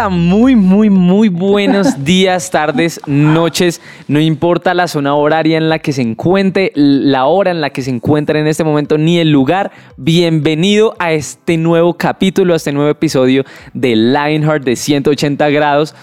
Hola, muy, muy, muy buenos días, tardes, noches. No importa la zona horaria en la que se encuentre, la hora en la que se encuentre en este momento, ni el lugar. Bienvenido a este nuevo capítulo, a este nuevo episodio de Lionheart de 180 grados.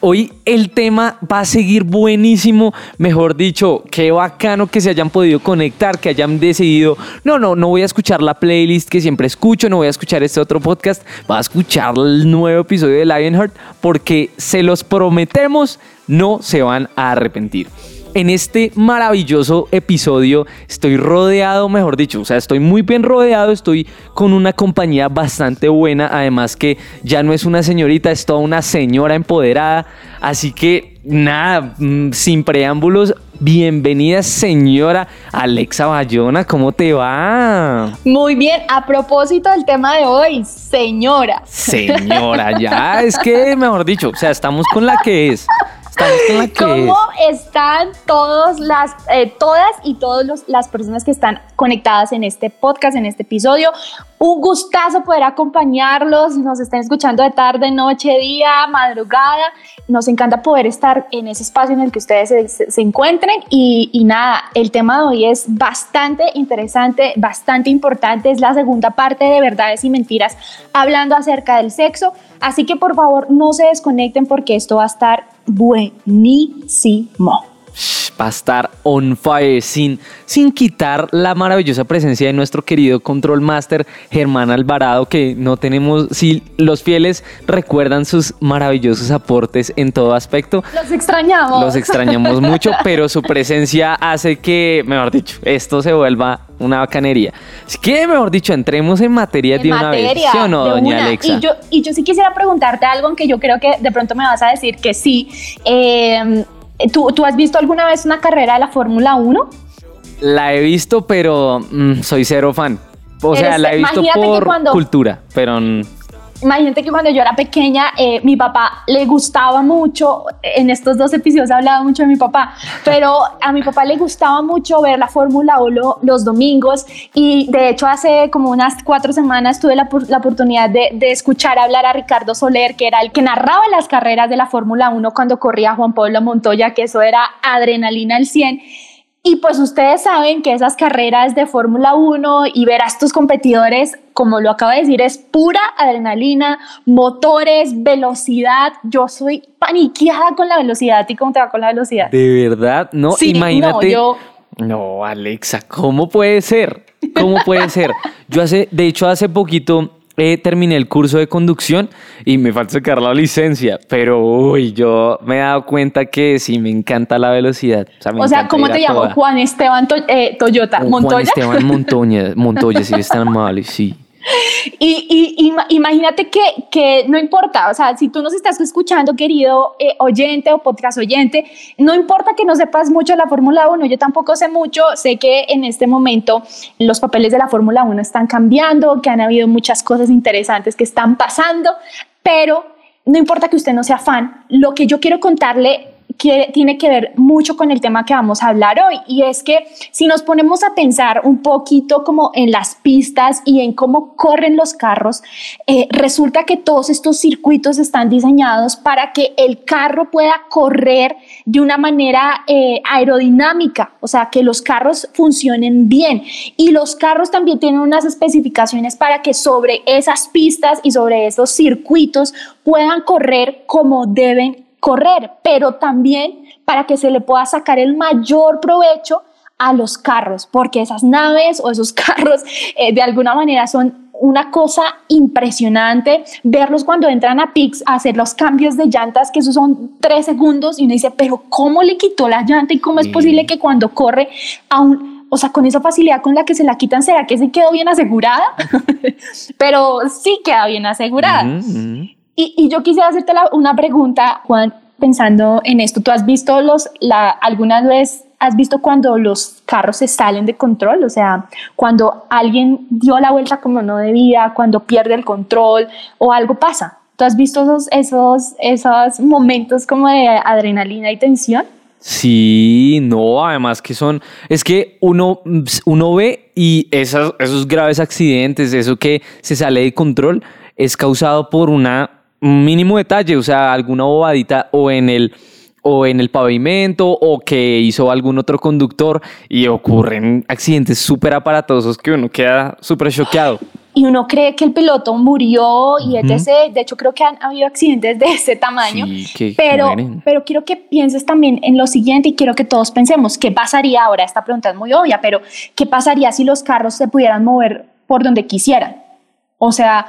Hoy el tema va a seguir buenísimo, mejor dicho, qué bacano que se hayan podido conectar, que hayan decidido, no, no, no voy a escuchar la playlist que siempre escucho, no voy a escuchar este otro podcast, voy a escuchar el nuevo episodio de Lionheart porque se los prometemos, no se van a arrepentir en este maravilloso episodio estoy rodeado, mejor dicho, o sea, estoy muy bien rodeado, estoy con una compañía bastante buena, además que ya no es una señorita, es toda una señora empoderada, así que nada, mm, sin preámbulos, bienvenida señora Alexa Bayona, ¿cómo te va? Muy bien, a propósito del tema de hoy, señora. Señora, ya, es que, mejor dicho, o sea, estamos con la que es. ¿Cómo están todos las, eh, todas y todas las personas que están conectadas en este podcast, en este episodio? Un gustazo poder acompañarlos, nos estén escuchando de tarde, noche, día, madrugada. Nos encanta poder estar en ese espacio en el que ustedes se, encuentren. Y, y, nada, el tema de hoy es bastante interesante, bastante importante. Es la segunda parte de verdades y mentiras hablando acerca del sexo. Así que por favor no se desconecten porque esto va a estar buenísimo va a estar on fire sin, sin quitar la maravillosa presencia de nuestro querido Control Master Germán Alvarado, que no tenemos, si los fieles recuerdan sus maravillosos aportes en todo aspecto. Los extrañamos. Los extrañamos mucho, pero su presencia hace que, mejor dicho, esto se vuelva una bacanería. Así que, mejor dicho, entremos en materia de una vez. ¿Sí o no, doña Alexa? Y yo, y yo sí quisiera preguntarte algo, aunque yo creo que de pronto me vas a decir que sí. Eh, ¿Tú, ¿Tú, has visto alguna vez una carrera de la Fórmula 1? La he visto, pero mm, soy cero fan. O sea, la he visto por cultura, pero Imagínate que cuando yo era pequeña, eh, mi papá le gustaba mucho, en estos dos episodios he hablado mucho de mi papá, pero a mi papá le gustaba mucho ver la Fórmula 1 los domingos y de hecho hace como unas cuatro semanas tuve la, oportunidad de, de, escuchar hablar a Ricardo Soler, que era el que narraba las carreras de la Fórmula 1 cuando corría Juan Pablo Montoya, que eso era adrenalina al 100 y pues ustedes saben que esas carreras de Fórmula 1 y ver a estos competidores, como lo acabo de decir, es pura adrenalina, motores, velocidad. Yo soy paniqueada con la velocidad. ¿Y cómo te va con la velocidad? De verdad, no, imagínate. No, yo... no, Alexa, ¿cómo puede ser? ¿Cómo puede ser? Yo hace, de hecho, hace poquito eh, terminé el curso de conducción y me falta sacar la licencia, pero uy, yo me he dado cuenta que sí me encanta la velocidad. O sea, ¿cómo te llamo? Juan Esteban eh, Toyota, Montoya. Juan Esteban Montoya, Montoya, si es tan amable, sí. Y, imagínate que, que, no importa, o sea, si tú nos estás escuchando, querido eh, oyente o podcast oyente, no importa que no sepas mucho de la Fórmula 1, yo tampoco sé mucho, sé que en este momento los papeles de la Fórmula 1 están cambiando, que han habido muchas cosas interesantes que están pasando, pero no importa que usted no sea fan, lo que yo quiero contarle tiene que ver mucho con el tema que vamos a hablar hoy y es que si nos ponemos a pensar un poquito como en las pistas y en cómo corren los carros, eh, resulta que todos estos circuitos están diseñados para que el carro pueda correr de una manera eh, aerodinámica, o sea, que los carros funcionen bien. Y los carros también tienen unas especificaciones para que sobre esas pistas y sobre esos circuitos puedan correr como deben correr, pero también para que se le pueda sacar el mayor provecho a los carros, porque esas naves o esos carros eh, de alguna manera son una cosa impresionante verlos cuando entran a Pix a hacer los cambios de llantas, que esos son tres segundos, y uno dice, pero ¿cómo le quitó la llanta y cómo es posible que cuando corre a un o sea, con esa facilidad con la que se la quitan, ¿será que se quedó bien asegurada? Pero sí queda bien asegurada. Y, y, yo quisiera hacerte una pregunta, Juan, pensando en esto. ¿Tú has visto los, la, alguna vez has visto cuando los carros se salen de control? O sea, cuando alguien dio la vuelta como no debía, cuando pierde el control o algo pasa. ¿Tú has visto esos, esos, esos momentos como de adrenalina y tensión? Sí, no, además que son, es que uno, uno ve y esos, esos graves accidentes, eso que se sale de control, es causado por una, un mínimo detalle, o sea, alguna bobadita o en el o en el pavimento o que hizo algún otro conductor y ocurren accidentes súper aparatosos que uno queda súper choqueado. Y uno cree que el piloto murió y etc. De hecho, creo que han habido accidentes de ese tamaño. pero, pero quiero que pienses también en lo siguiente y quiero que todos pensemos, ¿qué pasaría ahora? Esta pregunta es muy obvia, pero ¿qué pasaría si los carros se pudieran mover por donde quisieran? O sea,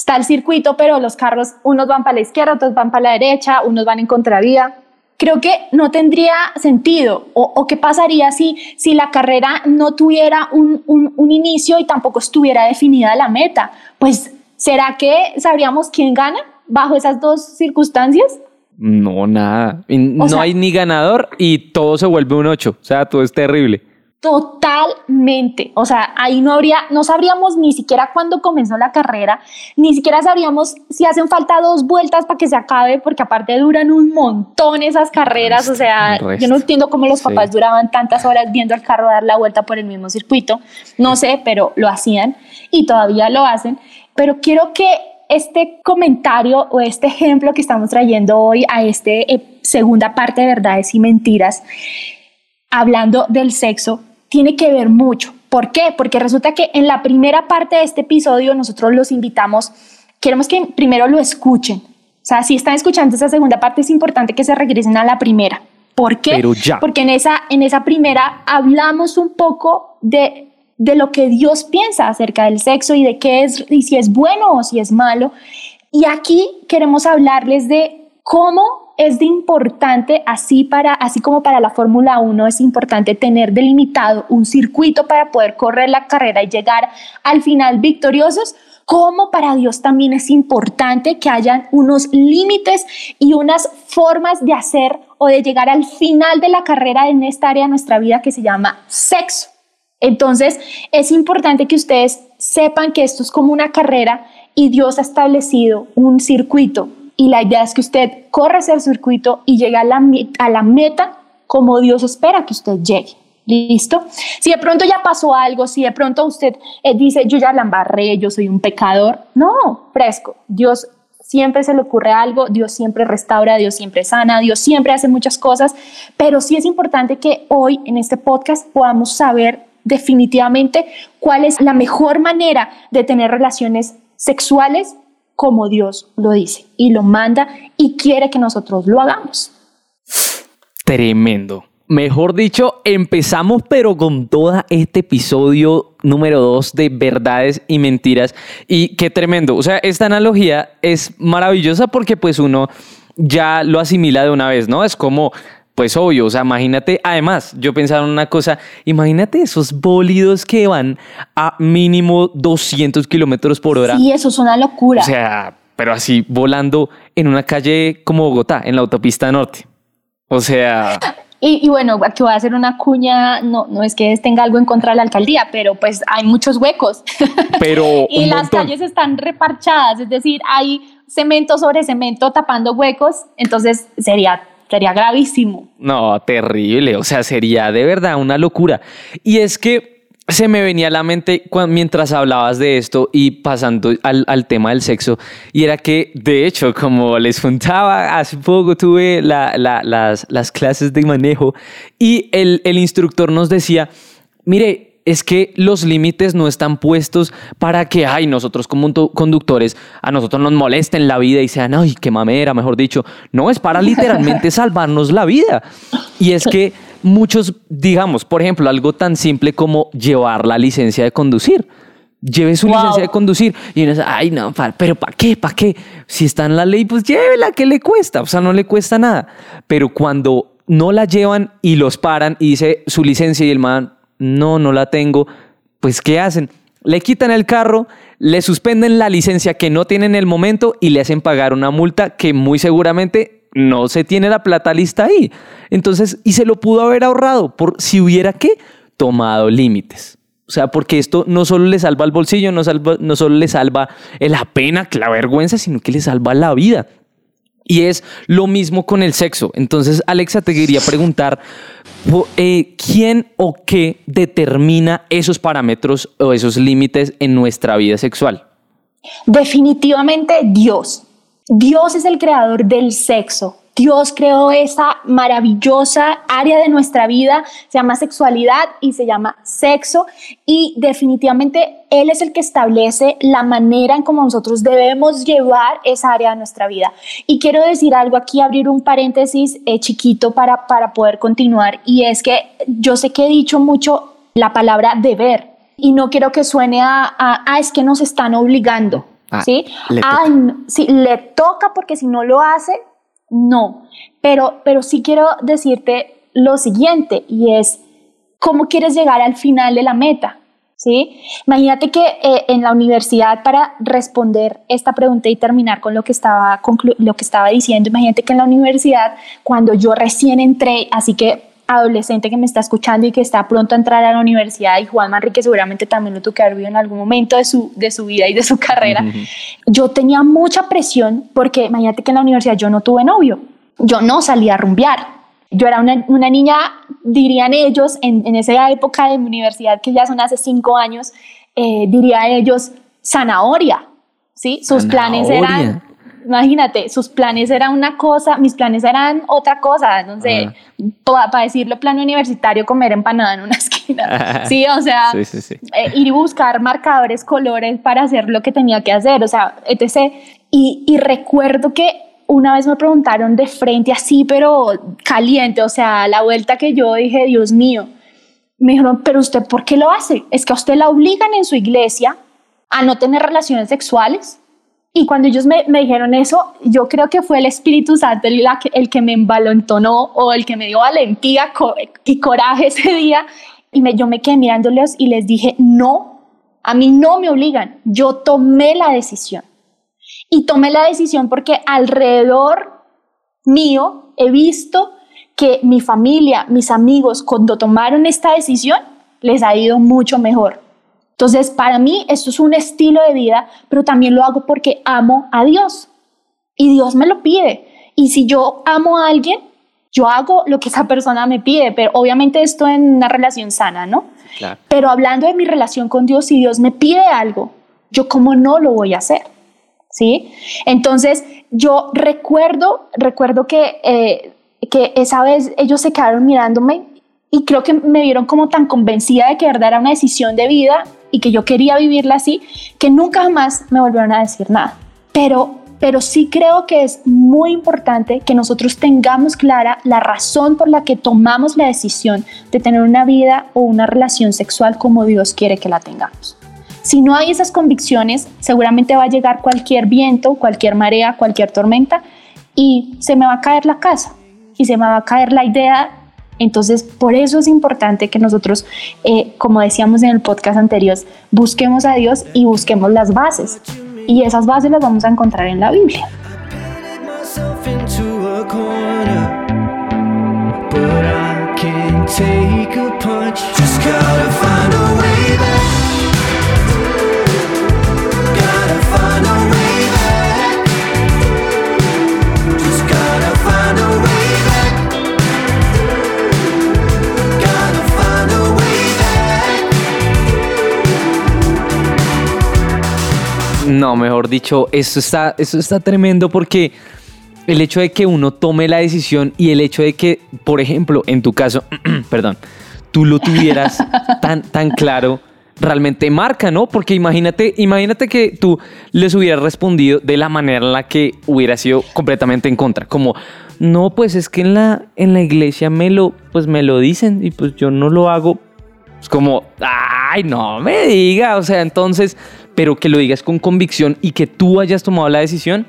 está el circuito, pero los carros, unos van para la izquierda, otros van para la derecha, unos van en contravía creo que no tendría sentido. O, qué pasaría si, si la carrera no tuviera un, un, inicio y tampoco estuviera definida la meta. Pues, ¿será que sabríamos quién gana bajo esas dos circunstancias? No, nada. no hay ni ganador y todo se vuelve un 8. O sea, todo es terrible. Totalmente. O sea, ahí no habría, no sabríamos ni siquiera cuándo comenzó la carrera, ni siquiera sabríamos si hacen falta dos vueltas para que se acabe, porque aparte duran un montón esas carreras. o sea, yo no entiendo cómo los papás duraban tantas horas viendo al carro dar la vuelta por el mismo circuito. No sé, pero lo hacían y todavía lo hacen. Pero quiero que este comentario o este ejemplo que estamos trayendo hoy a esta eh, segunda parte de verdades y mentiras, hablando del sexo, tiene que ver mucho. ¿Por qué? Porque resulta que en la primera parte de este episodio nosotros los invitamos, queremos que primero lo escuchen. O sea, si están escuchando esa segunda parte es importante que se regresen a la primera. ¿Por qué? Porque en esa, en esa primera hablamos un poco de, de lo que Dios piensa acerca del sexo y de qué es, y si es bueno o si es malo. Y aquí queremos hablarles de cómo es de importante, así, para, así como para la Fórmula 1, es importante tener delimitado un circuito para poder correr la carrera y llegar al final victoriosos, como para Dios también es importante que hayan unos límites y unas formas de hacer o de llegar al final de la carrera en esta área de nuestra vida que se llama sexo. Entonces, es importante que ustedes sepan que esto es como una carrera y Dios ha establecido un circuito, y la idea es que usted corra ese circuito y llegue a la, a la meta como Dios espera que usted llegue. ¿Listo? Si de pronto ya pasó algo, si de pronto usted eh, dice, yo ya la embarré, yo soy un pecador, no, fresco. Dios siempre se le ocurre algo, Dios siempre restaura, Dios siempre sana, Dios siempre hace muchas cosas, pero sí es importante que hoy en este podcast podamos saber definitivamente cuál es la mejor manera de tener relaciones sexuales como Dios lo dice y lo manda y quiere que nosotros lo hagamos. Tremendo. Mejor dicho, empezamos pero con todo este episodio número dos de verdades y mentiras. Y qué tremendo. O sea, esta analogía es maravillosa porque pues uno ya lo asimila de una vez, ¿no? Es como pues obvio, o sea, imagínate, además, yo pensaba en una cosa, imagínate esos bólidos que van a mínimo 200 kilómetros por hora. Sí, eso es una locura. O sea, pero así volando en una calle como Bogotá, en la autopista norte. O sea... Y, y, bueno, aquí voy a hacer una cuña, no, no es que tenga algo en contra de la alcaldía, pero pues hay muchos huecos. Pero y las calles están reparchadas, es decir, hay cemento sobre cemento tapando huecos, entonces sería Sería gravísimo. No, terrible. O sea, sería de verdad una locura. Y es que se me venía a la mente mientras hablabas de esto y pasando al, tema del sexo, y era que, de hecho, como les contaba, hace poco tuve las, las, clases de manejo y el, el instructor nos decía, mire, es que los límites no están puestos para que, ay, nosotros como conductores, a nosotros nos molesten la vida y sean, ay, qué mamera, mejor dicho. No, es para literalmente salvarnos la vida. Y es que muchos, digamos, por ejemplo, algo tan simple como llevar la licencia de conducir. Lleve su licencia de conducir y uno dice, ay, no, pero ¿para qué? ¿Para qué? Si está en la ley, pues llévela, ¿qué le cuesta? O sea, no le cuesta nada. Pero cuando no la llevan y los paran y dice su licencia y el man, no, no la tengo, pues ¿qué hacen? Le quitan el carro, le suspenden la licencia que no tiene en el momento y le hacen pagar una multa que muy seguramente no se tiene la plata lista ahí. Entonces, y se lo pudo haber ahorrado por si hubiera que tomado límites. O sea, porque esto no solo le salva el bolsillo, no, no solo le salva la pena, la vergüenza, sino que le salva la vida. Y es lo mismo con el sexo. Entonces, Alexa, te quería preguntar, eh, ¿quién o qué determina esos parámetros o esos límites en nuestra vida sexual? Definitivamente Dios. Dios es el creador del sexo. Dios creó esa maravillosa área de nuestra vida, se llama sexualidad y se llama sexo y definitivamente Él es el que establece la manera en cómo nosotros debemos llevar esa área de nuestra vida. Y quiero decir algo aquí, abrir un paréntesis eh, chiquito para, para poder continuar y es que yo sé que he dicho mucho la palabra deber y no quiero que suene a, a, es que nos están obligando. Ah, ¿Sí? Le toca. sí, le toca porque si no lo hace, no, pero, pero sí quiero decirte lo siguiente y es, ¿cómo quieres llegar al final de la meta? ¿Sí? Imagínate que eh, en la universidad, para responder esta pregunta y terminar con lo que, estaba lo que estaba diciendo, imagínate que en la universidad, cuando yo recién entré, así que adolescente que me está escuchando y que está pronto a entrar a la universidad y Juan Manrique seguramente también lo tuvo que haber vivido en algún momento de su, de su vida y de su carrera, yo tenía mucha presión porque imagínate que en la universidad yo no tuve novio, yo no salía a rumbear. Yo era una, una niña, dirían ellos, en, en, esa época de mi universidad, que ya son hace cinco años, eh, diría ellos, zanahoria, ¿sí? Sus planes eran imagínate, sus planes eran una cosa, mis planes eran otra cosa, no sé, para decirlo plano universitario, comer empanada en una esquina, sí, o sea, eh, ir y buscar marcadores, colores para hacer lo que tenía que hacer, o sea, etc. Y, y recuerdo que una vez me preguntaron de frente así, pero caliente, o sea, la vuelta que yo dije, Dios mío, me dijeron, pero usted, ¿por qué lo hace? Es que a usted la obligan en su iglesia a no tener relaciones sexuales. Y cuando ellos me, me, dijeron eso, yo creo que fue el Espíritu Santo el, el, que me embalontonó o el que me dio valentía y coraje ese día. Y me, yo me quedé mirándoles y les dije, no, a mí no me obligan, yo tomé la decisión. Y tomé la decisión porque alrededor mío he visto que mi familia, mis amigos, cuando tomaron esta decisión, les ha ido mucho mejor. Entonces, para mí esto es un estilo de vida, pero también lo hago porque amo a Dios y Dios me lo pide. Y si yo amo a alguien, yo hago lo que esa persona me pide, pero obviamente esto en una relación sana, ¿no? Pero hablando de mi relación con Dios, si Dios me pide algo, yo como no lo voy a hacer, ¿sí? Entonces, yo recuerdo, recuerdo que, eh, que esa vez ellos se quedaron mirándome y creo que me vieron como tan convencida de que verdad era una decisión de vida y que yo quería vivirla así, que nunca más me volvieron a decir nada. Pero, pero sí creo que es muy importante que nosotros tengamos clara la razón por la que tomamos la decisión de tener una vida o una relación sexual como Dios quiere que la tengamos. Si no hay esas convicciones, seguramente va a llegar cualquier viento, cualquier marea, cualquier tormenta y se me va a caer la casa y se me va a caer la idea entonces, por eso es importante que nosotros, eh, como decíamos en el podcast anterior, busquemos a Dios y busquemos las bases. Y esas bases las vamos a encontrar en la Biblia. No, mejor dicho, eso está, eso está tremendo porque el hecho de que uno tome la decisión y el hecho de que, por ejemplo, en tu caso, perdón, tú lo tuvieras tan, tan claro, realmente marca, ¿no? Porque imagínate, imagínate que tú les hubieras respondido de la manera en la que hubiera sido completamente en contra, como no, pues es que en la, en la iglesia me lo, pues me lo dicen y pues yo no lo hago. Es como, ay, no me diga, o sea, entonces pero que lo digas con convicción y que tú hayas tomado la decisión,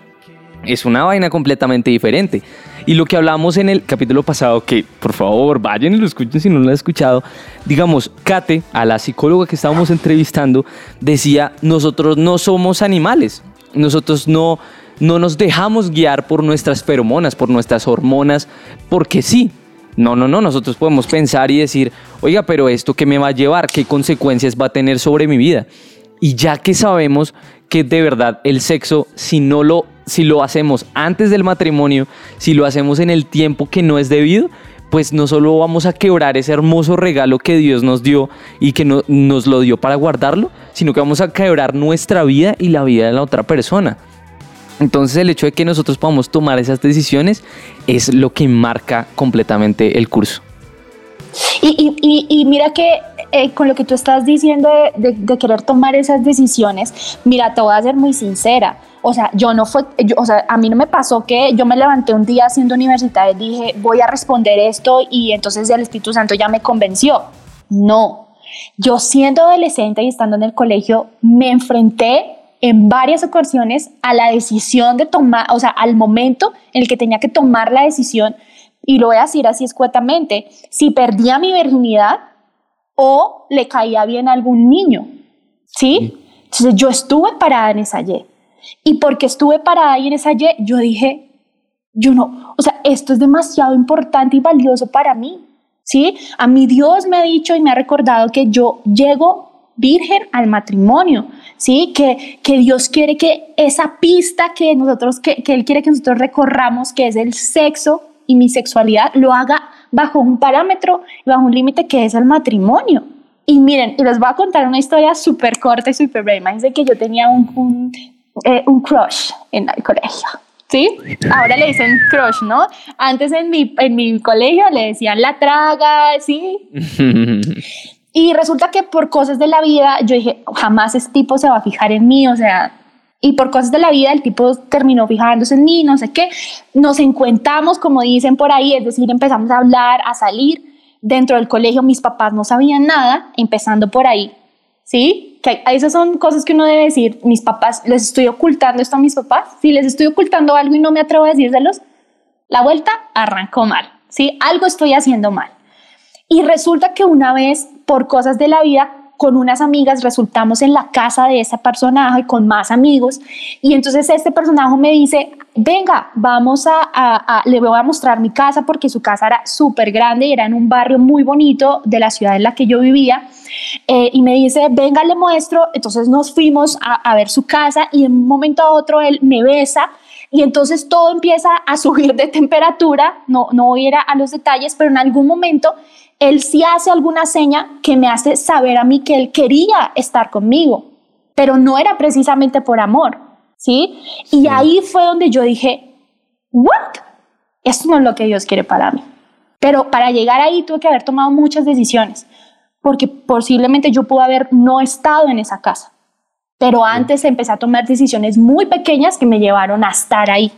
es una vaina completamente diferente. Y lo que hablamos en el capítulo pasado, que por favor vayan y lo escuchen si no lo han escuchado, digamos, Kate, a la psicóloga que estábamos entrevistando, decía, nosotros no somos animales, nosotros no, no nos dejamos guiar por nuestras feromonas, por nuestras hormonas, porque sí. No, no, no, nosotros podemos pensar y decir, oiga, pero esto qué me va a llevar, qué consecuencias va a tener sobre mi vida. Y ya que sabemos que de verdad el sexo, si no lo si lo hacemos antes del matrimonio, si lo hacemos en el tiempo que no es debido, pues no solo vamos a quebrar ese hermoso regalo que Dios nos dio y que nos lo dio para guardarlo, sino que vamos a quebrar nuestra vida y la vida de la otra persona. Entonces el hecho de que nosotros podamos tomar esas decisiones es lo que marca completamente el curso. Y, mira que eh, con lo que tú estás diciendo de, querer tomar esas decisiones, mira, te voy a ser muy sincera. O sea, yo no fue, o sea, a mí no me pasó que yo me levanté un día siendo universitaria y dije, voy a responder esto y entonces el Espíritu Santo ya me convenció. No, yo siendo adolescente y estando en el colegio, me enfrenté en varias ocasiones a la decisión de tomar, o sea, al momento en el que tenía que tomar la decisión y lo voy a decir así escuetamente, si perdía mi virginidad o le caía bien a algún niño, ¿sí? Entonces yo estuve parada en esa Y. Y porque estuve parada ahí en esa Y, yo dije, yo no, o sea, esto es demasiado importante y valioso para mí, ¿sí? A mí Dios me ha dicho y me ha recordado que yo llego virgen al matrimonio, ¿sí? Que, que Dios quiere que esa pista que nosotros, que, que Él quiere que nosotros recorramos, que es el sexo, y mi sexualidad lo haga bajo un parámetro y bajo un límite que es el matrimonio. Y miren, y les voy a contar una historia súper corta y súper breve. Imagínense que yo tenía un, un, eh, un, crush en el colegio. ¿Sí? Ahora le dicen crush, ¿no? Antes en mi, en mi colegio le decían la traga, ¿sí? y resulta que por cosas de la vida yo dije, jamás ese tipo se va a fijar en mí, o sea, y por cosas de la vida el tipo terminó fijándose en mí, no sé qué. Nos encuentamos, como dicen por ahí, es decir, empezamos a hablar, a salir. Dentro del colegio mis papás no sabían nada, empezando por ahí. ¿Sí? Que esas son cosas que uno debe decir, mis papás, les estoy ocultando esto a mis papás. Si les estoy ocultando algo y no me atrevo a decírselos, la vuelta arrancó mal. ¿Sí? Algo estoy haciendo mal. Y resulta que una vez, por cosas de la vida, con unas amigas, resultamos en la casa de ese personaje con más amigos y entonces este personaje me dice, venga, vamos a, le voy a mostrar mi casa porque su casa era súper grande y era en un barrio muy bonito de la ciudad en la que yo vivía. Eh, y me dice, venga, le muestro. Entonces nos fuimos a, ver su casa y de un momento a otro él me besa y entonces todo empieza a subir de temperatura. No, no voy a ir a los detalles, pero en algún momento él sí hace alguna seña que me hace saber a mí que él quería estar conmigo, pero no era precisamente por amor, ¿sí? Y ahí fue donde yo dije, ¿what? Esto no es lo que Dios quiere para mí. Pero para llegar ahí tuve que haber tomado muchas decisiones, porque posiblemente yo pude haber no estado en esa casa. Pero antes empecé a tomar decisiones muy pequeñas que me llevaron a estar ahí.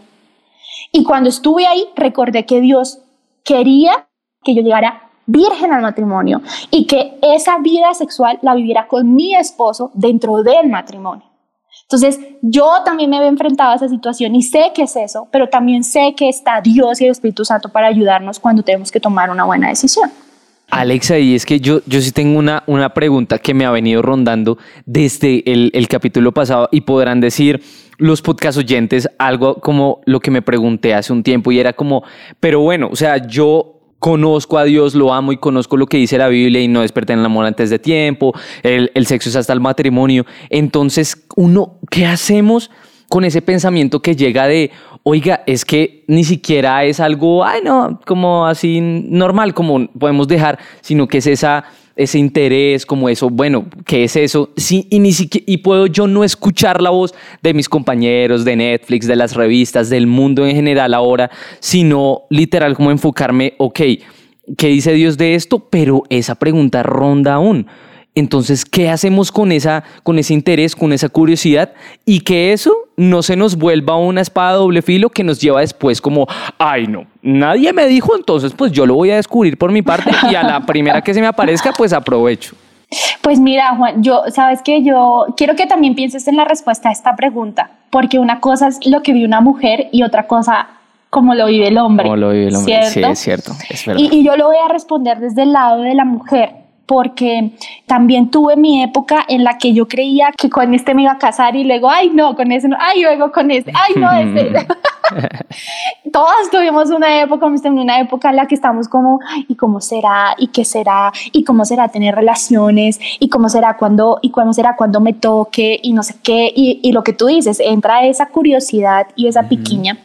Y cuando estuve ahí, recordé que Dios quería que yo llegara virgen al matrimonio y que esa vida sexual la viviera con mi esposo dentro del matrimonio. Entonces, yo también me he enfrentado a esa situación y sé que es eso, pero también sé que está Dios y el Espíritu Santo para ayudarnos cuando tenemos que tomar una buena decisión. Alexa, y es que yo, yo sí tengo una, una pregunta que me ha venido rondando desde el, el capítulo pasado y podrán decir los podcast oyentes algo como lo que me pregunté hace un tiempo y era como, pero bueno, o sea, yo conozco a Dios, lo amo y conozco lo que dice la Biblia y no desperté en el amor antes de tiempo, el, el sexo es hasta el matrimonio. Entonces, uno, ¿qué hacemos con ese pensamiento que llega de, oiga, es que ni siquiera es algo, ay, no, como así normal, como podemos dejar, sino que es esa ese interés, como eso, bueno, ¿qué es eso? Sí, y, ni siquiera, y puedo yo no escuchar la voz de mis compañeros, de Netflix, de las revistas, del mundo en general ahora, sino literal como enfocarme, ok, ¿qué dice Dios de esto? Pero esa pregunta ronda aún. Entonces, ¿qué hacemos con, esa, con ese interés, con esa curiosidad? Y que eso no se nos vuelva una espada doble filo que nos lleva después como, ay no, nadie me dijo, entonces pues yo lo voy a descubrir por mi parte y a la primera que se me aparezca, pues aprovecho. Pues mira, Juan, yo, sabes que yo quiero que también pienses en la respuesta a esta pregunta, porque una cosa es lo que vive una mujer y otra cosa como lo vive el hombre. Como lo vive el hombre, sí, es cierto, es verdad. Y, y yo lo voy a responder desde el lado de la mujer porque también tuve mi época en la que yo creía que con este me iba a casar y luego, ay, no, con ese no, ay, luego con este, ay, no, este. Todos tuvimos una época, una época en la que estamos como, ¿y cómo será? ¿Y qué será? ¿Y cómo será tener relaciones? ¿Y cómo será cuando, y cómo será cuando me toque? Y no sé qué. Y, y lo que tú dices, entra esa curiosidad y esa piquiña.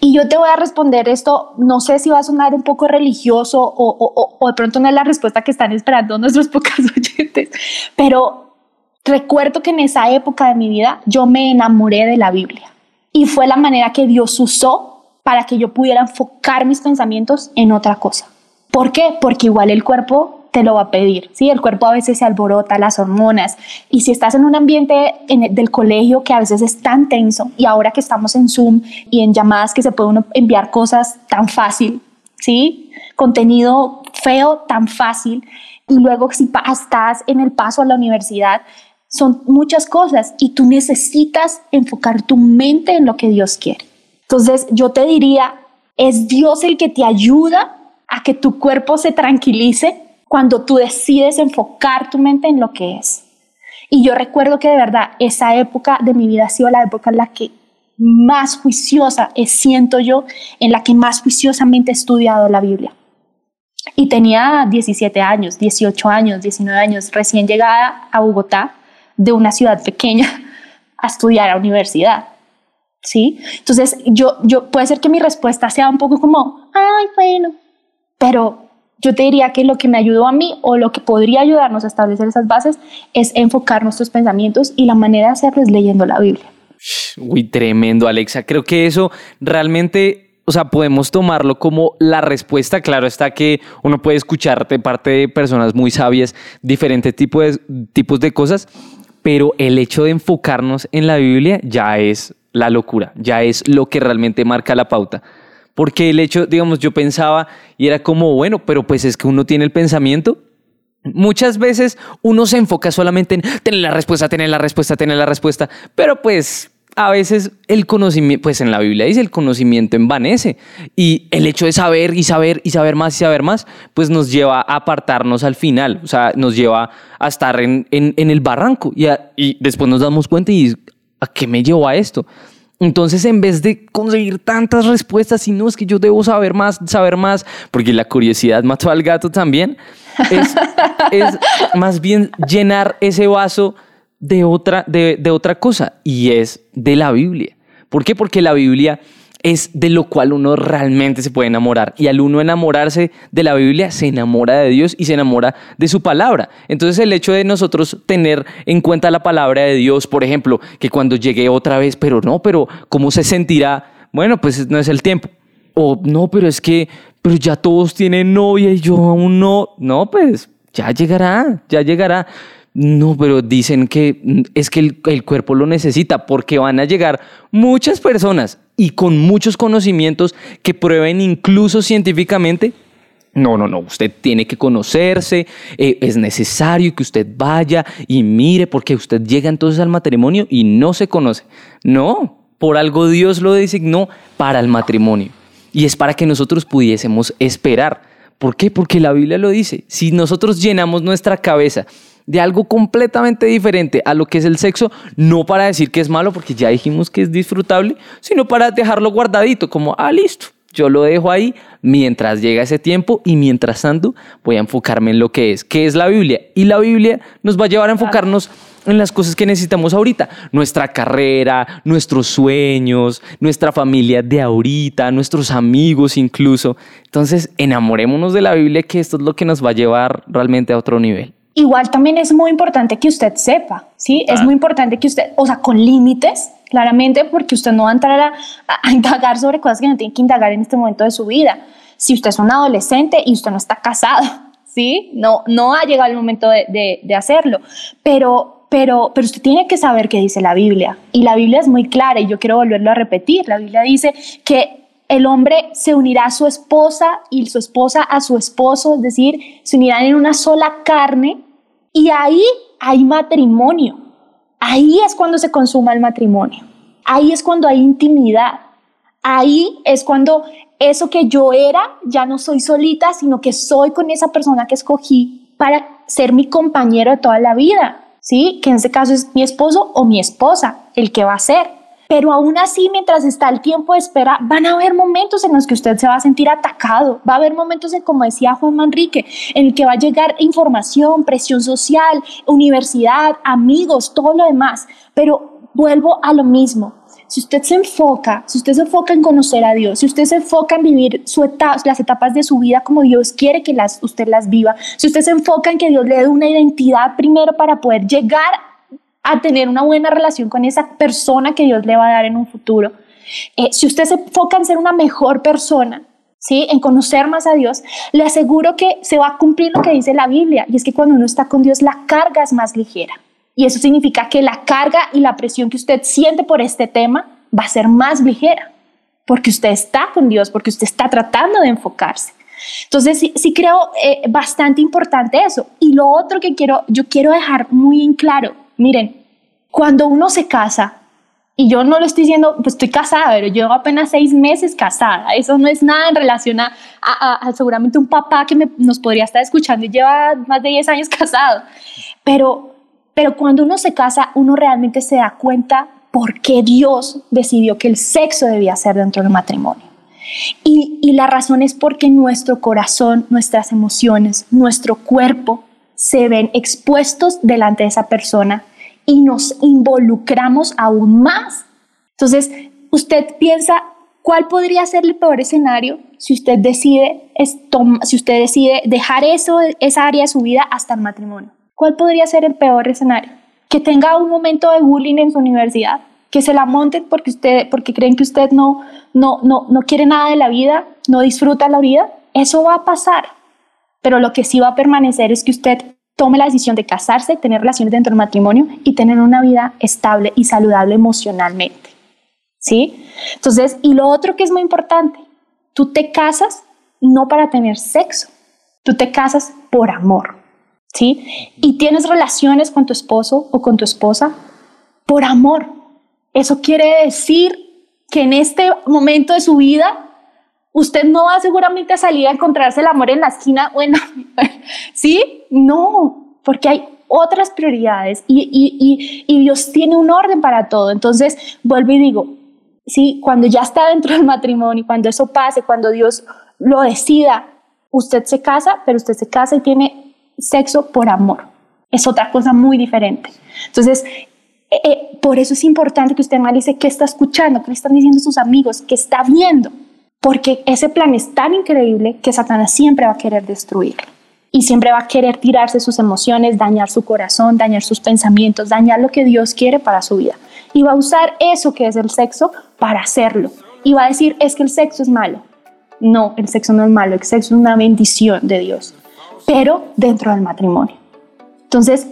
Y yo te voy a responder esto, no sé si va a sonar un poco religioso o, de pronto no es la respuesta que están esperando nuestros pocos oyentes, pero recuerdo que en esa época de mi vida yo me enamoré de la Biblia y fue la manera que Dios usó para que yo pudiera enfocar mis pensamientos en otra cosa. ¿Por qué? Porque igual el cuerpo te lo va a pedir. ¿sí? El cuerpo a veces se alborota, las hormonas. Y si estás en un ambiente del colegio que a veces es tan tenso, y ahora que estamos en Zoom y en llamadas que se puede enviar cosas tan fácil, ¿sí? contenido feo tan fácil, y luego si estás en el paso a la universidad, son muchas cosas y tú necesitas enfocar tu mente en lo que Dios quiere. Entonces yo te diría, es Dios el que te ayuda a que tu cuerpo se tranquilice cuando tú decides enfocar tu mente en lo que es. Y yo recuerdo que de verdad esa época de mi vida ha sido la época en la que más juiciosa siento yo, en la que más juiciosamente he estudiado la Biblia. Y tenía 17 años, 18 años, 19 años, recién llegada a Bogotá, de una ciudad pequeña, a estudiar a universidad. ¿Sí? Entonces, yo, yo puede ser que mi respuesta sea un poco como, ay, bueno, pero yo te diría que lo que me ayudó a mí o lo que podría ayudarnos a establecer esas bases es enfocar nuestros pensamientos y la manera de hacerlo es leyendo la Biblia. Uy, tremendo, Alexa. Creo que eso realmente, o sea, podemos tomarlo como la respuesta. Claro está que uno puede escuchar de parte de personas muy sabias diferentes tipos de, tipos de cosas, pero el hecho de enfocarnos en la Biblia ya es la locura, ya es lo que realmente marca la pauta. Porque el hecho, digamos, yo pensaba y era como, bueno, pero pues es que uno tiene el pensamiento. Muchas veces uno se enfoca solamente en tener la respuesta, tener la respuesta, tener la respuesta, pero pues a veces el conocimiento, pues en la Biblia dice el conocimiento envanece y el hecho de saber y saber y saber más y saber más, pues nos lleva a apartarnos al final, o sea, nos lleva a estar en, en, el barranco y, y después nos damos cuenta y ¿a qué me llevó a esto? Entonces, en vez de conseguir tantas respuestas, y no es que yo debo saber más, saber más, porque la curiosidad mató al gato también, es, más bien llenar ese vaso de otra, de, de otra cosa, y es de la Biblia. ¿Por qué? Porque la Biblia es de lo cual uno realmente se puede enamorar. Y al uno enamorarse de la Biblia, se enamora de Dios y se enamora de su palabra. Entonces el hecho de nosotros tener en cuenta la palabra de Dios, por ejemplo, que cuando llegue otra vez, pero no, pero ¿cómo se sentirá? Bueno, pues no es el tiempo. O no, pero es que, pero ya todos tienen novia y yo aún no. No, pues ya llegará, ya llegará. No, pero dicen que es que el, el, cuerpo lo necesita porque van a llegar muchas personas y con muchos conocimientos que prueben incluso científicamente. No, no, no, usted tiene que conocerse, eh, es necesario que usted vaya y mire porque usted llega entonces al matrimonio y no se conoce. No, por algo Dios lo designó para el matrimonio y es para que nosotros pudiésemos esperar. ¿Por qué? Porque la Biblia lo dice. Si nosotros llenamos nuestra cabeza de algo completamente diferente a lo que es el sexo, no para decir que es malo, porque ya dijimos que es disfrutable, sino para dejarlo guardadito, como, ah, listo, yo lo dejo ahí mientras llega ese tiempo y mientras tanto voy a enfocarme en lo que es, que es la Biblia. Y la Biblia nos va a llevar a enfocarnos en las cosas que necesitamos ahorita, nuestra carrera, nuestros sueños, nuestra familia de ahorita, nuestros amigos incluso. Entonces, enamorémonos de la Biblia, que esto es lo que nos va a llevar realmente a otro nivel. Igual también es muy importante que usted sepa, ¿sí? Es ah. muy importante que usted, o sea, con límites, claramente, porque usted no va a entrar a, indagar sobre cosas que no tiene que indagar en este momento de su vida. Si usted es un adolescente y usted no está casado, ¿sí? No, no ha llegado el momento de, de, hacerlo, pero, pero, pero usted tiene que saber qué dice la Biblia. Y la Biblia es muy clara y yo quiero volverlo a repetir. La Biblia dice que el hombre se unirá a su esposa y su esposa a su esposo, es decir, se unirán en una sola carne Y ahí hay matrimonio. Ahí es cuando se consuma el matrimonio. Ahí es cuando hay intimidad. Ahí es cuando eso que yo era, ya no soy solita, sino que soy con esa persona que escogí para ser mi compañero de toda la vida, ¿sí? Que en este caso es mi esposo o mi esposa, el que va a ser. Pero aún así, mientras está el tiempo de espera, van a haber momentos en los que usted se va a sentir atacado. Va a haber momentos, en, como decía Juan Manrique, en el que va a llegar información, presión social, universidad, amigos, todo lo demás. Pero vuelvo a lo mismo si usted se enfoca, si usted se enfoca en conocer a Dios, si usted se enfoca en vivir su las etapas de su vida como Dios quiere que las, usted las viva, si usted se enfoca en que Dios le dé una identidad primero para poder llegar a tener una buena relación con esa persona que Dios le va a dar en un futuro, eh, si usted se enfoca en ser una mejor persona, ¿sí? en conocer más a Dios, le aseguro que se va a cumplir lo que dice la Biblia, y es que cuando uno está con Dios la carga es más ligera. Y eso significa que la carga y la presión que usted siente por este tema va a ser más ligera, porque usted está con Dios, porque usted está tratando de enfocarse. Entonces, sí, creo eh, bastante importante eso. Y lo otro que quiero, yo quiero dejar muy en claro, miren, cuando uno se casa, y yo no lo estoy diciendo, pues estoy casada, pero llevo apenas seis meses casada. Eso no es nada en relación a, a, seguramente un papá que nos podría estar escuchando y lleva más de 10 años casado. Pero pero cuando uno se casa, uno realmente se da cuenta por qué Dios decidió que el sexo debía ser dentro del matrimonio. Y, y la razón es porque nuestro corazón, nuestras emociones, nuestro cuerpo se ven expuestos delante de esa persona y nos involucramos aún más. Entonces, usted piensa, ¿cuál podría ser el peor escenario si usted decide, si usted decide dejar eso, esa área de su vida hasta el matrimonio? ¿Cuál podría ser el peor escenario? Que tenga un momento de bullying en su universidad, que se la monten porque, usted, porque creen que usted no, no, no, no quiere nada de la vida, no disfruta la vida. Eso va a pasar. Pero lo que sí va a permanecer es que usted tome la decisión de casarse, tener relaciones dentro del matrimonio y tener una vida estable y saludable emocionalmente. ¿Sí? Entonces, y lo otro que es muy importante, tú te casas no para tener sexo, tú te casas por amor. ¿sí? Y tienes relaciones con tu esposo o con tu esposa por amor. Eso quiere decir que en este momento de su vida usted no va seguramente a salir a encontrarse el amor en la esquina, bueno, ¿sí? No, porque hay otras prioridades y, Dios tiene un orden para todo. Entonces, vuelvo y digo, sí, cuando ya está dentro del matrimonio, cuando eso pase, cuando Dios lo decida, usted se casa, pero usted se casa y tiene sexo por amor. Es otra cosa muy diferente. Entonces, eh, eh, por eso es importante que usted analice qué está escuchando, qué le están diciendo sus amigos, qué está viendo, porque ese plan es tan increíble que Satanás siempre va a querer destruirlo y siempre va a querer tirarse sus emociones, dañar su corazón, dañar sus pensamientos, dañar lo que Dios quiere para su vida. Y va a usar eso que es el sexo para hacerlo. Y va a decir, es que el sexo es malo. No, el sexo no es malo, el sexo es una bendición de Dios pero dentro del matrimonio. Entonces,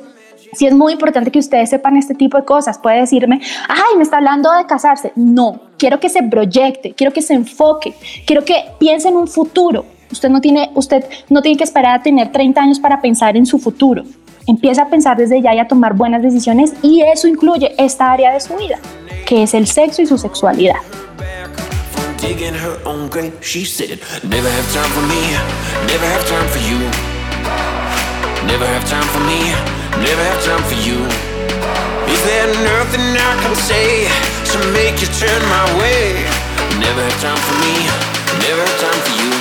sí es muy importante que ustedes sepan este tipo de cosas. Puede decirme, ay, me está hablando de casarse. No, quiero que se proyecte, quiero que se enfoque, quiero que piense en un futuro. Usted no tiene, usted no tiene que esperar a tener 30 años para pensar en su futuro. Empieza a pensar desde ya y a tomar buenas decisiones y eso incluye esta área de su vida, que es el sexo y su sexualidad. Never have time for you. Is there nothing I can say to make you turn my way? Never have time for me, never have time for you.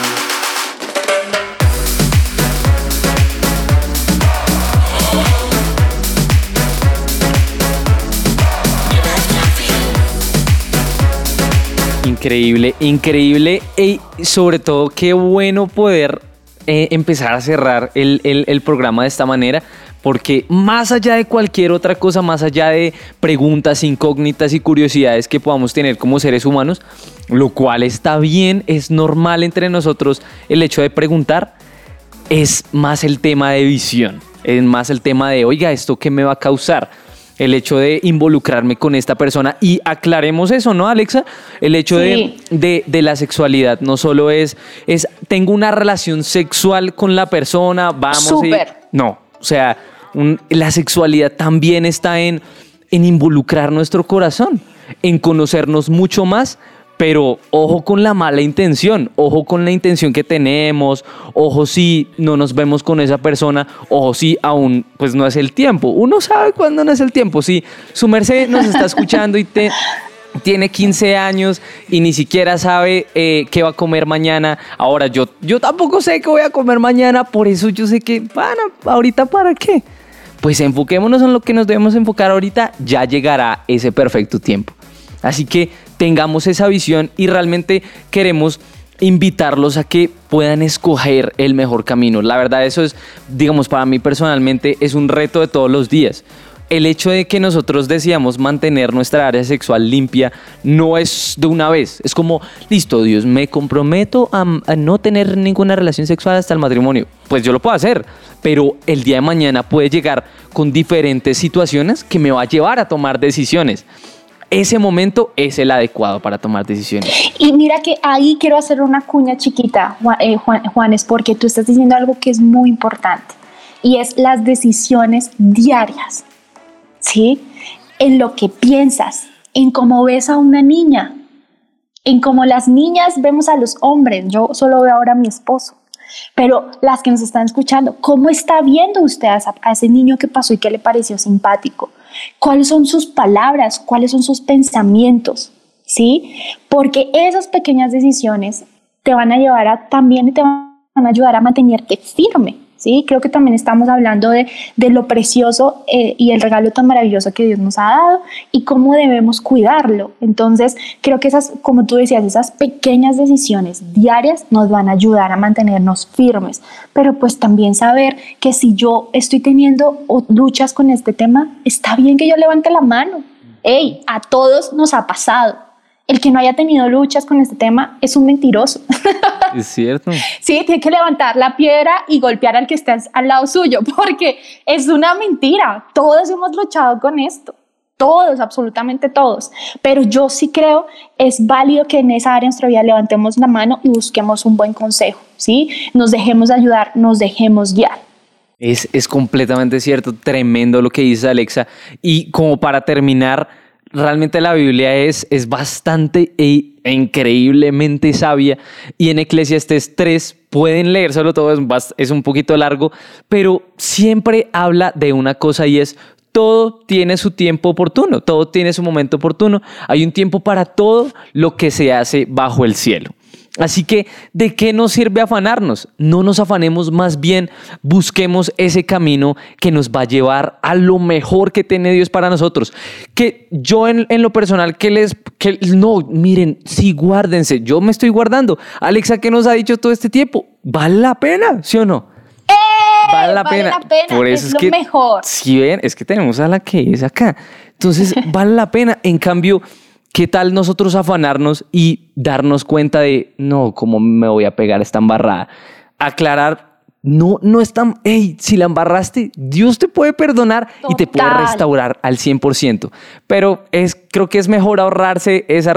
Increíble, increíble y sobre todo qué bueno poder Eh, empezar a cerrar el, el, programa de esta manera, porque más allá de cualquier otra cosa, más allá de preguntas, incógnitas y curiosidades que podamos tener como seres humanos, lo cual está bien, es normal entre nosotros el hecho de preguntar, es más el tema de visión, es más el tema de, oiga, ¿esto qué me va a causar? el hecho de involucrarme con esta persona. Y aclaremos eso, ¿no, Alexa? El hecho de, de, la sexualidad no solo es, es, tengo una relación sexual con la persona, vamos. Súper. No, o sea, la sexualidad también está en, en involucrar nuestro corazón, en conocernos mucho más, pero ojo con la mala intención, ojo con la intención que tenemos, ojo si no nos vemos con esa persona, ojo si aún pues no es el tiempo. Uno sabe cuándo no es el tiempo. Si su merced nos está escuchando y tiene 15 años y ni siquiera sabe eh, qué va a comer mañana. Ahora yo, yo tampoco sé qué voy a comer mañana, por eso yo sé que, bueno, ahorita para qué. Pues enfoquémonos en lo que nos debemos enfocar ahorita, ya llegará ese perfecto tiempo. Así que tengamos esa visión y realmente queremos invitarlos a que puedan escoger el mejor camino. La verdad eso es, digamos, para mí personalmente es un reto de todos los días. El hecho de que nosotros decíamos mantener nuestra área sexual limpia no es de una vez. Es como, listo, Dios, me comprometo a, no tener ninguna relación sexual hasta el matrimonio. Pues yo lo puedo hacer, pero el día de mañana puede llegar con diferentes situaciones que me va a llevar a tomar decisiones ese momento es el adecuado para tomar decisiones. Y mira que ahí quiero hacer una cuña chiquita, eh, Juan, Juanes, porque tú estás diciendo algo que es muy importante y es las decisiones diarias, ¿sí? En lo que piensas, en cómo ves a una niña, en cómo las niñas vemos a los hombres. Yo solo veo ahora a mi esposo. Pero las que nos están escuchando, ¿cómo está viendo usted a, ese niño que pasó y que le pareció simpático? ¿Cuáles son sus palabras? ¿Cuáles son sus pensamientos? ¿Sí? Porque esas pequeñas decisiones te van a llevar a también te van a ayudar a mantenerte firme. Creo que también estamos hablando de, lo precioso eh, y el regalo tan maravilloso que Dios nos ha dado y cómo debemos cuidarlo. Entonces, creo que esas, como tú decías, esas pequeñas decisiones diarias nos van a ayudar a mantenernos firmes, pero pues también saber que si yo estoy teniendo luchas con este tema, está bien que yo levante la mano. Hey, a todos nos ha pasado el que no haya tenido luchas con este tema es un mentiroso. Es cierto. sí, tiene que levantar la piedra y golpear al que esté al lado suyo, porque es una mentira. Todos hemos luchado con esto. Todos, absolutamente todos. Pero yo sí creo es válido que en esa área de nuestra vida levantemos la mano y busquemos un buen consejo, ¿sí? Nos dejemos ayudar, nos dejemos guiar. Es, es completamente cierto, tremendo lo que dice Alexa. Y como para terminar, realmente la Biblia es, es bastante e, e increíblemente sabia y en Eclesiastes 3 pueden leérselo todo, es, es un poquito largo, pero siempre habla de una cosa y es todo tiene su tiempo oportuno, todo tiene su momento oportuno, hay un tiempo para todo lo que se hace bajo el cielo. Así que, ¿de qué nos sirve afanarnos? No nos afanemos, más bien busquemos ese camino que nos va a llevar a lo mejor que tiene Dios para nosotros. Que yo en, lo personal, que les, que no, miren, sí, guárdense, yo me estoy guardando. Alexa, ¿qué nos ha dicho todo este tiempo? ¿Vale la pena? ¿Sí o no? ¡Eh! Vale la pena. Por eso es, lo que, mejor. Si ven, es que tenemos a la que es acá. Entonces, vale la pena. En cambio, ¿Qué tal nosotros afanarnos y darnos cuenta de, no, ¿cómo me voy a pegar esta embarrada? Aclarar, no, no es tan, hey, si la embarraste, Dios te puede perdonar y te puede restaurar al 100%. Pero es, creo que es mejor ahorrarse esa,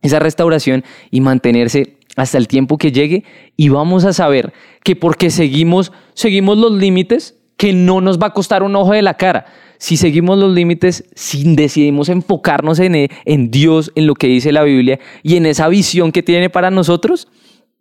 esa restauración y mantenerse hasta el tiempo que llegue y vamos a saber que porque seguimos, seguimos los límites, que no nos va a costar un ojo de la cara si seguimos los límites, si decidimos enfocarnos en, en Dios, en lo que dice la Biblia y en esa visión que tiene para nosotros,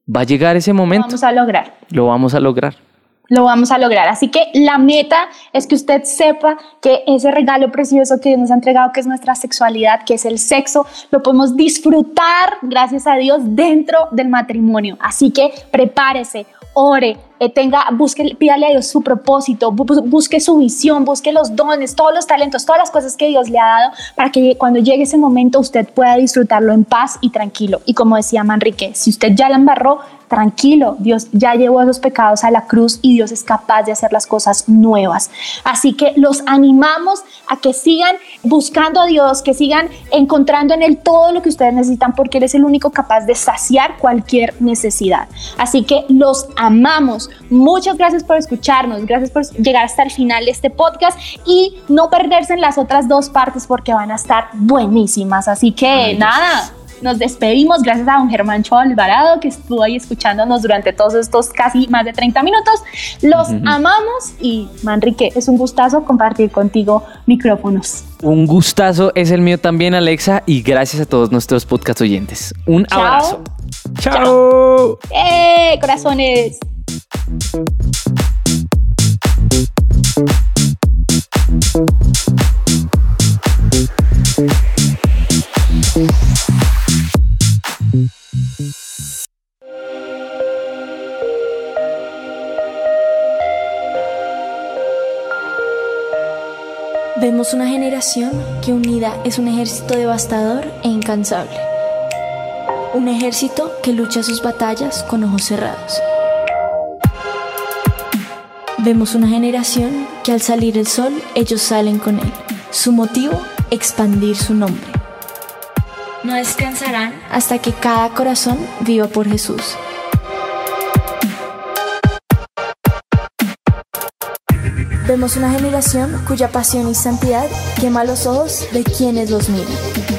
va a llegar ese momento. Lo vamos a lograr. Lo vamos a lograr lo vamos a lograr. Así que la meta es que usted sepa que ese regalo precioso que Dios nos ha entregado, que es nuestra sexualidad, que es el sexo, lo podemos disfrutar, gracias a Dios, dentro del matrimonio. Así que prepárese, ore, eh, tenga, busque, pídale a Dios su propósito, busque su visión, busque los dones, todos los talentos, todas las cosas que Dios le ha dado para que cuando llegue ese momento usted pueda disfrutarlo en paz y tranquilo. Y como decía Manrique, si usted ya la embarró, tranquilo, Dios ya llevó esos pecados a la cruz y Dios es capaz de hacer las cosas nuevas. Así que los animamos a que sigan buscando a Dios, que sigan encontrando en Él todo lo que ustedes necesitan, porque Él es el único capaz de saciar cualquier necesidad. Así que los amamos. Muchas gracias por escucharnos, gracias por llegar hasta el final de este podcast y no perderse en las otras dos partes porque van a estar buenísimas. Así que nada nos despedimos. Gracias a don Germán Cho Alvarado que estuvo ahí escuchándonos durante todos estos casi más de 30 minutos. Los amamos y Manrique, es un gustazo compartir contigo micrófonos. Un gustazo es el mío también, Alexa, y gracias a todos nuestros podcast oyentes. Un abrazo. Chao. ¡Eh, corazones! Vemos una generación que unida es un ejército devastador e incansable. Un ejército que lucha sus batallas con ojos cerrados. Vemos una generación que al salir el sol ellos salen con él. Su motivo, expandir su nombre. No descansarán hasta que cada corazón viva por Jesús. Vemos una generación cuya pasión y santidad quema los ojos de quienes los miran.